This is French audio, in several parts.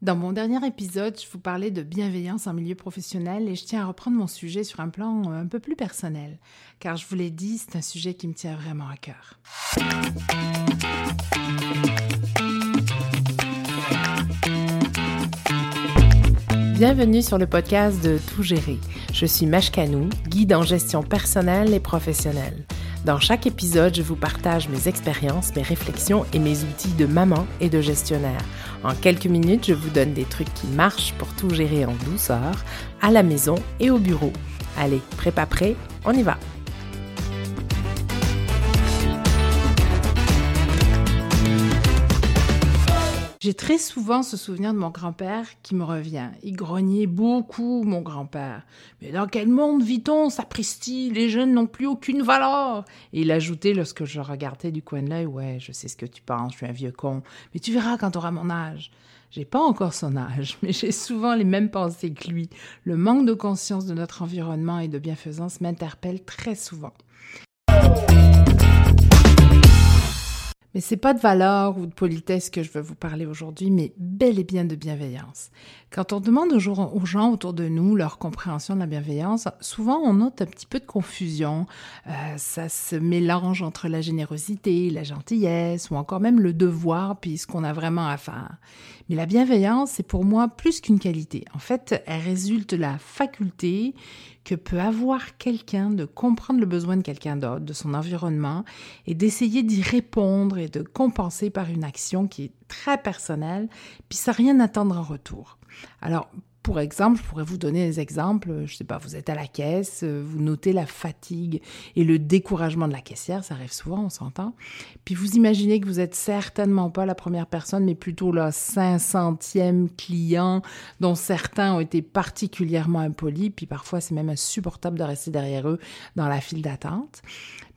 Dans mon dernier épisode, je vous parlais de bienveillance en milieu professionnel et je tiens à reprendre mon sujet sur un plan euh, un peu plus personnel, car je vous l'ai dit, c'est un sujet qui me tient vraiment à cœur. Bienvenue sur le podcast de Tout gérer. Je suis Mashkanou, guide en gestion personnelle et professionnelle. Dans chaque épisode, je vous partage mes expériences, mes réflexions et mes outils de maman et de gestionnaire. En quelques minutes, je vous donne des trucs qui marchent pour tout gérer en douceur, à la maison et au bureau. Allez, prépa prêt, on y va! J'ai très souvent ce souvenir de mon grand-père qui me revient. Il grognait beaucoup, mon grand-père. Mais dans quel monde vit-on, sapristi? Les jeunes n'ont plus aucune valeur. Et il ajoutait lorsque je regardais du coin de l'œil Ouais, je sais ce que tu penses, je suis un vieux con. Mais tu verras quand tu auras mon âge. J'ai pas encore son âge, mais j'ai souvent les mêmes pensées que lui. Le manque de conscience de notre environnement et de bienfaisance m'interpelle très souvent. Mais c'est pas de valeur ou de politesse que je veux vous parler aujourd'hui, mais bel et bien de bienveillance. Quand on demande aux gens autour de nous leur compréhension de la bienveillance, souvent on note un petit peu de confusion. Euh, ça se mélange entre la générosité, la gentillesse ou encore même le devoir puis ce qu'on a vraiment à faire. Mais la bienveillance, c'est pour moi plus qu'une qualité. En fait, elle résulte de la faculté que peut avoir quelqu'un de comprendre le besoin de quelqu'un d'autre, de son environnement, et d'essayer d'y répondre et de compenser par une action qui est très personnelle, puis sans rien attendre en retour. Alors, pour exemple, je pourrais vous donner des exemples. Je sais pas, vous êtes à la caisse, euh, vous notez la fatigue et le découragement de la caissière, ça arrive souvent, on s'entend. Puis vous imaginez que vous êtes certainement pas la première personne, mais plutôt le 500e client dont certains ont été particulièrement impolis, puis parfois c'est même insupportable de rester derrière eux dans la file d'attente.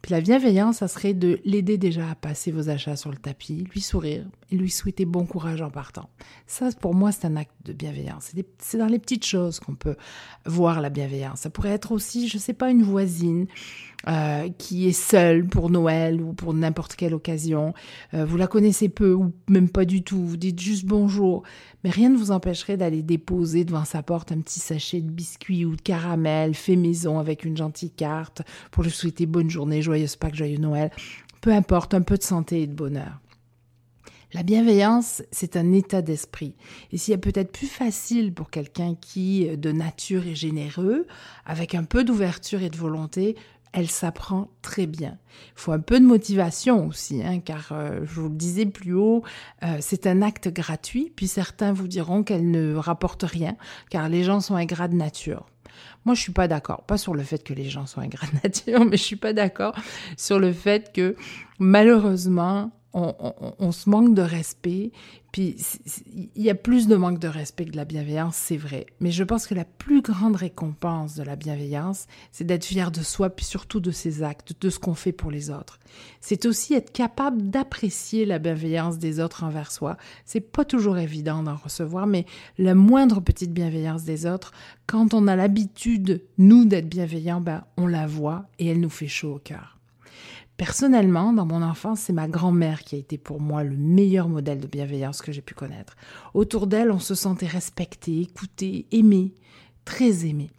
Puis la bienveillance, ça serait de l'aider déjà à passer vos achats sur le tapis, lui sourire et lui souhaiter bon courage en partant. Ça, pour moi, c'est un acte de bienveillance. C'est dans les petites choses qu'on peut voir la bienveillance. Ça pourrait être aussi, je sais pas, une voisine euh, qui est seule pour Noël ou pour n'importe quelle occasion. Euh, vous la connaissez peu ou même pas du tout. Vous dites juste bonjour, mais rien ne vous empêcherait d'aller déposer devant sa porte un petit sachet de biscuits ou de caramel fait maison avec une gentille carte pour lui souhaiter bonne journée, joyeuse Pâques, joyeux Noël. Peu importe, un peu de santé et de bonheur. La bienveillance, c'est un état d'esprit. Et s'il y a peut-être plus facile pour quelqu'un qui, de nature, est généreux, avec un peu d'ouverture et de volonté, elle s'apprend très bien. Il faut un peu de motivation aussi, hein, car euh, je vous le disais plus haut, euh, c'est un acte gratuit, puis certains vous diront qu'elle ne rapporte rien, car les gens sont ingrats de nature. Moi, je suis pas d'accord, pas sur le fait que les gens sont ingrats de nature, mais je suis pas d'accord sur le fait que malheureusement, on, se manque de respect. Puis il y a plus de manque de respect que de la bienveillance, c'est vrai. Mais je pense que la plus grande récompense de la bienveillance, c'est d'être fier de soi, puis surtout de ses actes, de ce qu'on fait pour les autres. C'est aussi être capable d'apprécier la bienveillance des autres envers soi. C'est pas toujours évident d'en recevoir, mais la moindre petite bienveillance des autres, quand on a l'habitude, nous, d'être bienveillants, ben, on la voit et elle nous fait chaud au cœur. Personnellement, dans mon enfance, c'est ma grand-mère qui a été pour moi le meilleur modèle de bienveillance que j'ai pu connaître. Autour d'elle, on se sentait respecté, écouté, aimé, très aimé.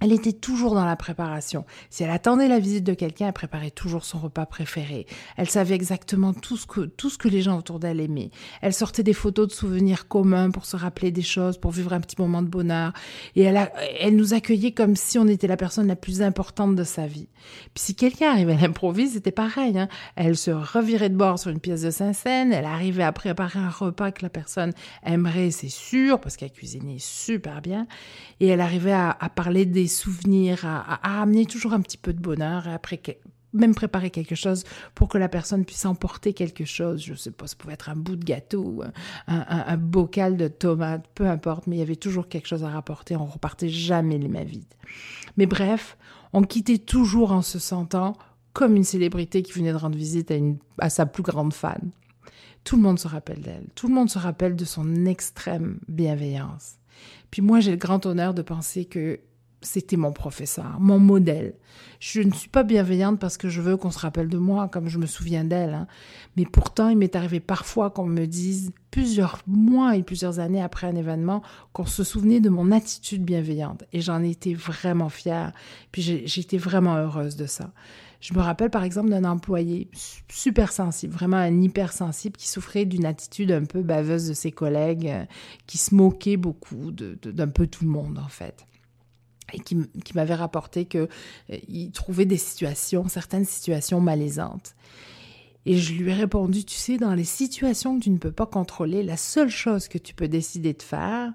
Elle était toujours dans la préparation. Si elle attendait la visite de quelqu'un, elle préparait toujours son repas préféré. Elle savait exactement tout ce que, tout ce que les gens autour d'elle aimaient. Elle sortait des photos de souvenirs communs pour se rappeler des choses, pour vivre un petit moment de bonheur. Et elle, elle nous accueillait comme si on était la personne la plus importante de sa vie. Puis si quelqu'un arrivait à l'improviste, c'était pareil. Hein. Elle se revirait de bord sur une pièce de Saint-Saëns. Elle arrivait à préparer un repas que la personne aimerait, c'est sûr, parce qu'elle cuisinait super bien. Et elle arrivait à, à parler des souvenirs, à, amener toujours un petit peu de bonheur, après même préparer quelque chose pour que la personne puisse emporter quelque chose. Je ne sais pas, ça pouvait être un bout de gâteau, un, bocal de tomates, peu importe, mais il y avait toujours quelque chose à rapporter. On repartait jamais les mains vides. Mais bref, on quittait toujours en se sentant comme une célébrité qui venait de rendre visite à, une, à sa plus grande fan. Tout le monde se rappelle d'elle. Tout le monde se rappelle de son extrême bienveillance. Puis moi, j'ai le grand honneur de penser que c'était mon professeur, mon modèle. Je ne suis pas bienveillante parce que je veux qu'on se rappelle de moi, comme je me souviens d'elle. Hein. Mais pourtant, il m'est arrivé parfois qu'on me dise, plusieurs mois et plusieurs années après un événement, qu'on se souvenait de mon attitude bienveillante. Et j'en étais vraiment fière. Puis j'étais vraiment heureuse de ça. Je me rappelle par exemple d'un employé super sensible, vraiment un hypersensible, qui souffrait d'une attitude un peu baveuse de ses collègues, euh, qui se moquait beaucoup d'un peu tout le monde en fait et qui, m'avait rapporté qu'il euh, trouvait des situations, certaines situations malaisantes. Et je lui ai répondu, tu sais, dans les situations que tu ne peux pas contrôler, la seule chose que tu peux décider de faire,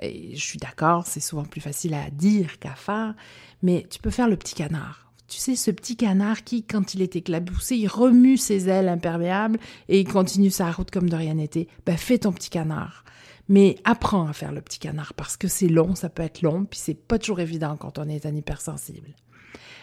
et je suis d'accord, c'est souvent plus facile à dire qu'à faire, mais tu peux faire le petit canard. Tu sais, ce petit canard qui, quand il est éclaboussé, il remue ses ailes imperméables et il continue sa route comme de rien n'était. Ben, fais ton petit canard. Mais apprends à faire le petit canard parce que c'est long, ça peut être long, puis c'est pas toujours évident quand on est un hypersensible.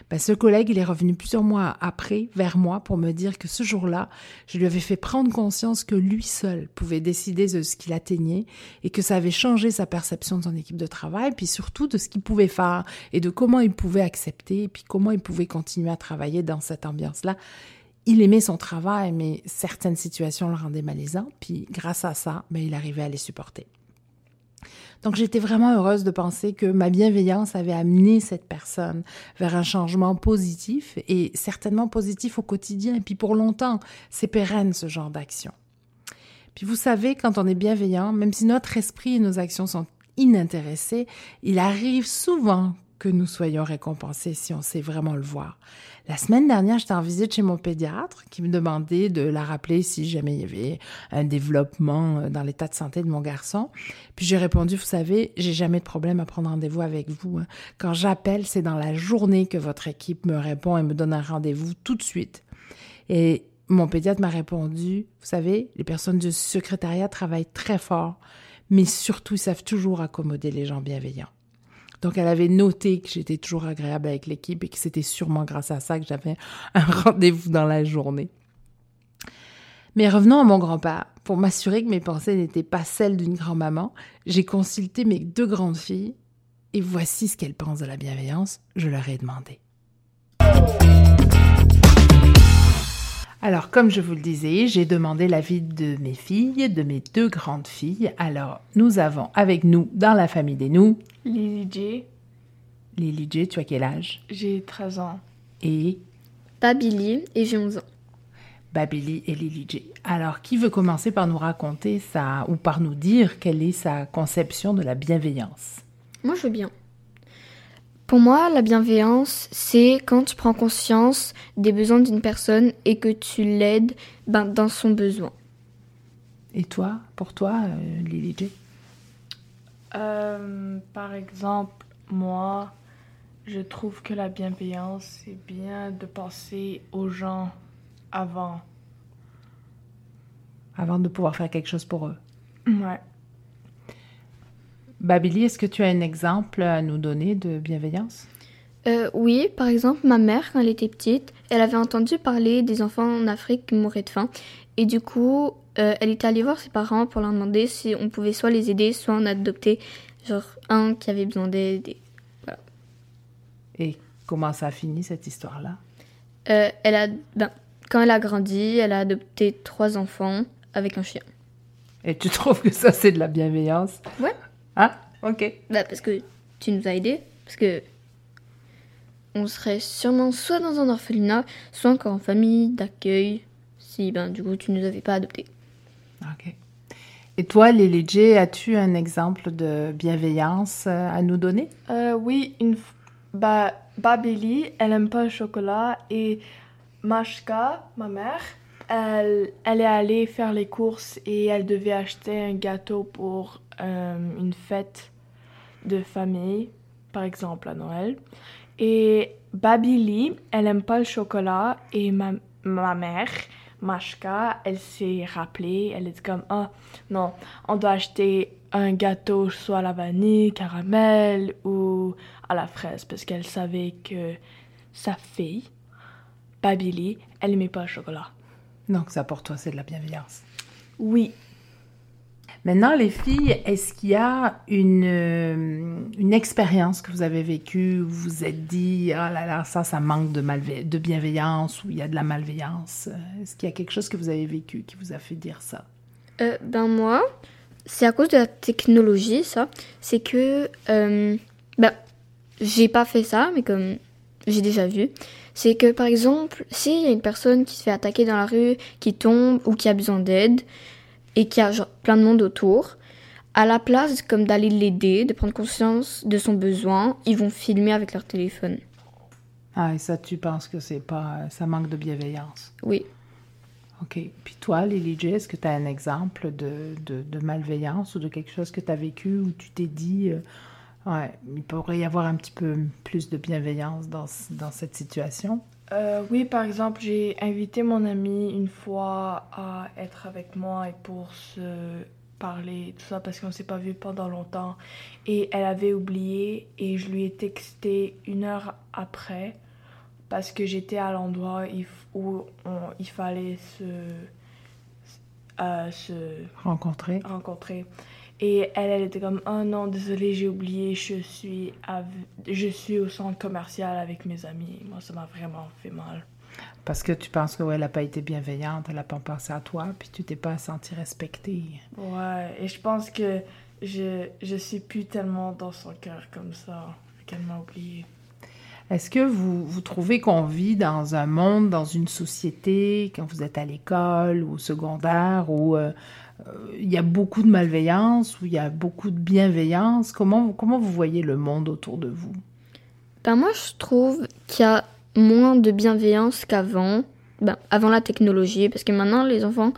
Ben, ce collègue, il est revenu plusieurs mois après vers moi pour me dire que ce jour-là, je lui avais fait prendre conscience que lui seul pouvait décider de ce qu'il atteignait et que ça avait changé sa perception de son équipe de travail, puis surtout de ce qu'il pouvait faire et de comment il pouvait accepter, et puis comment il pouvait continuer à travailler dans cette ambiance-là il aimait son travail, mais certaines situations le rendaient malaisant, puis grâce à ça, ben, il arrivait à les supporter. Donc j'étais vraiment heureuse de penser que ma bienveillance avait amené cette personne vers un changement positif et certainement positif au quotidien et puis pour longtemps. C'est pérenne ce genre d'action. Puis vous savez, quand on est bienveillant, même si notre esprit et nos actions sont inintéressés, il arrive souvent que nous soyons récompensés si on sait vraiment le voir. La semaine dernière, j'étais en visite chez mon pédiatre qui me demandait de la rappeler si jamais il y avait un développement euh, dans l'état de santé de mon garçon. Puis j'ai répondu, vous savez, j'ai jamais de problème à prendre rendez-vous avec vous. Hein. Quand j'appelle, c'est dans la journée que votre équipe me répond et me donne un rendez-vous tout de suite. Et mon pédiatre m'a répondu, vous savez, les personnes du secrétariat travaillent très fort, mais surtout ils savent toujours accommoder les gens bienveillants. Donc, elle avait noté que j'étais toujours agréable avec l'équipe et que c'était sûrement grâce à ça que j'avais un rendez-vous dans la journée. Mais revenons à mon grand-père. Pour m'assurer que mes pensées n'étaient pas celles d'une grand-maman, j'ai consulté mes deux grandes filles et voici ce qu'elles pensent de la bienveillance. Je leur ai demandé. Alors, comme je vous le disais, j'ai demandé l'avis de mes filles, de mes deux grandes filles. Alors, nous avons avec nous, dans la famille des nous, Lily J. Lily J, tu as quel âge? J'ai 13 ans. Et Babili et j'ai 11 ans. Babili et Lily J. Alors, qui veut commencer par nous raconter ça ou par nous dire quelle est sa conception de la bienveillance? Moi, je veux bien. Pour moi, la bienveillance, c'est quand tu prends conscience des besoins d'une personne et que tu l'aides ben, dans son besoin. Et toi, pour toi, euh, Lily J? Euh, Par exemple, moi, je trouve que la bienveillance, c'est bien de penser aux gens avant. Avant de pouvoir faire quelque chose pour eux. Ouais. Babili, est-ce que tu as un exemple à nous donner de bienveillance? Euh, Oui, par exemple, ma mère, quand elle était petite, elle avait entendu parler des enfants en Afrique qui mouraient de faim. Et du coup, euh, elle était allée voir ses parents pour leur demander si on pouvait soit les aider, soit en adopter, genre un qui avait besoin d'aide. Voilà. Et comment ça a fini cette histoire-là? Euh, Elle a, ben, quand elle a grandi, elle a adopté trois enfants avec un chien. Et tu trouves que ça c'est de la bienveillance? Ouais. Ah, ok. Bah, parce que tu nous as aidés. Parce que on serait sûrement soit dans un orphelinat, soit encore en famille d'accueil, si ben, du coup tu nous avais pas adoptés. Ok. Et toi, Lily J, as-tu un exemple de bienveillance euh, à nous donner? Euh, Oui, une bah, Babili, elle aime pas le chocolat et Mashka, ma mère, elle, elle est allée faire les courses et elle devait acheter un gâteau pour euh, une fête de famille, par exemple à Noël. Et Babili, elle aime pas le chocolat et ma, ma mère, Mashka, elle s'est rappelée, elle est comme ah non, on doit acheter un gâteau soit à la vanille, caramel ou à la fraise parce qu'elle savait que sa fille, Babili, elle aimait pas le chocolat. Donc ça pour toi c'est de la bienveillance. Oui. Maintenant, les filles, est-ce qu'il y a une, euh, une expérience que vous avez vécue où vous vous êtes dit, oh là là, ça, ça manque de, de bienveillance ou il y a de la malveillance? Est-ce qu'il y a quelque chose que vous avez vécu qui vous a fait dire ça? Euh, ben moi, c'est à cause de la technologie, ça. C'est que, euh, ben, j'ai pas fait ça, mais comme j'ai déjà vu, c'est que par exemple, s'il y a une personne qui se fait attaquer dans la rue, qui tombe ou qui a besoin d'aide, et qui a genre, plein de monde autour, à la place comme d'aller l'aider, de prendre conscience de son besoin, ils vont filmer avec leur téléphone. Ah, et ça, tu penses que c'est pas, ça manque de bienveillance? Oui. OK. Puis toi, Lily J, est-ce que tu as un exemple de, de, de malveillance ou de quelque chose que tu as vécu où tu t'es dit, euh, ouais, il pourrait y avoir un petit peu plus de bienveillance dans, dans cette situation? Euh, oui, par exemple, j'ai invité mon amie une fois à être avec moi et pour se parler, tout ça, parce qu'on s'est pas vu pendant longtemps. Et elle avait oublié et je lui ai texté une heure après parce que j'étais à l'endroit où on- il fallait se, euh, se Rencontrer? rencontrer. Et elle, elle était comme, oh non, désolée, j'ai oublié, je suis, je suis au centre commercial avec mes amis. Moi, ça m'a vraiment fait mal. Parce que tu penses qu'elle n'a pas été bienveillante, elle n'a pas pensé à toi, puis tu t'es pas senti respectée. Ouais, et je pense que je, je suis plus tellement dans son cœur comme ça, qu'elle m'a oublié. Est-ce que vous, vous trouvez qu'on vit dans un monde, dans une société, quand vous êtes à l'école ou au secondaire, où euh, euh, il y a beaucoup de malveillance, où il y a beaucoup de bienveillance? Comment, comment vous voyez le monde autour de vous? Ben moi, je trouve qu'il y a moins de bienveillance qu'avant, ben, avant la technologie, parce que maintenant, les enfants,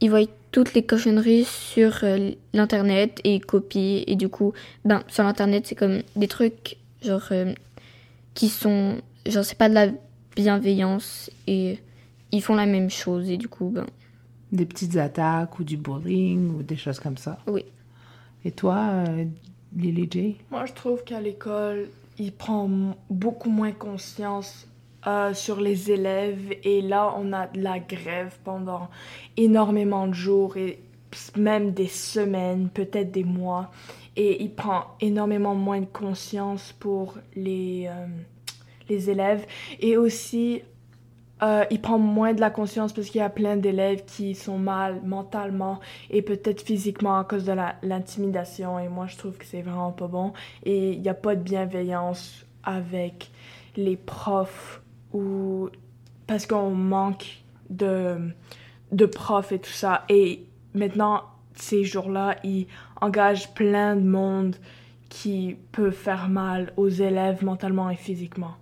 ils voient toutes les cochonneries sur euh, l'internet et ils copient, et du coup, ben, sur l'internet, c'est comme des trucs, genre, euh, qui sont, genre, c'est pas de la bienveillance, et ils font la même chose, et du coup, ben, Des petites attaques ou du bullying ou des choses comme ça? Oui. Et toi, euh, Lily J? Moi, je trouve qu'à l'école, il prend beaucoup moins conscience euh, sur les élèves. Et là, on a de la grève pendant énormément de jours et même des semaines, peut-être des mois. Et il prend énormément moins de conscience pour les, euh, les élèves. Et aussi, euh, il prend moins de la conscience parce qu'il y a plein d'élèves qui sont mal mentalement et peut-être physiquement à cause de l'intimidation. Et moi, je trouve que c'est vraiment pas bon. Et il n'y a pas de bienveillance avec les profs ou parce qu'on manque de, de profs et tout ça. Et maintenant, ces jours-là, ils engagent plein de monde qui peut faire mal aux élèves mentalement et physiquement.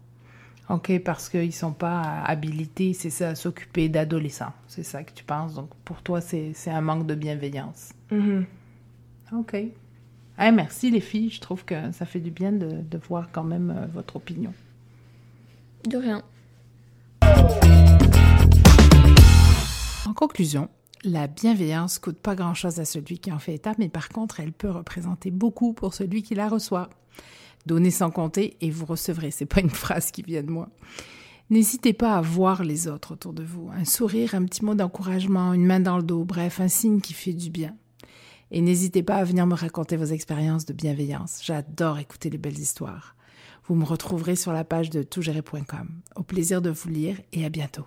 OK, parce qu'ils ne sont pas habilités, c'est ça, à s'occuper d'adolescents. C'est ça que tu penses. Donc, pour toi, c'est c'est un manque de bienveillance. Mhm. OK. Hey, merci, les filles. Je trouve que ça fait du bien de, de voir quand même euh, votre opinion. de rien. En conclusion, la bienveillance coûte pas grand-chose à celui qui en fait état, mais par contre, elle peut représenter beaucoup pour celui qui la reçoit. Donnez sans compter et vous recevrez. C'est pas une phrase qui vient de moi. N'hésitez pas à voir les autres autour de vous. Un sourire, un petit mot d'encouragement, une main dans le dos, bref, un signe qui fait du bien. Et n'hésitez pas à venir me raconter vos expériences de bienveillance. J'adore écouter les belles histoires. Vous me retrouverez sur la page de toutgérer.com. Au plaisir de vous lire et à bientôt.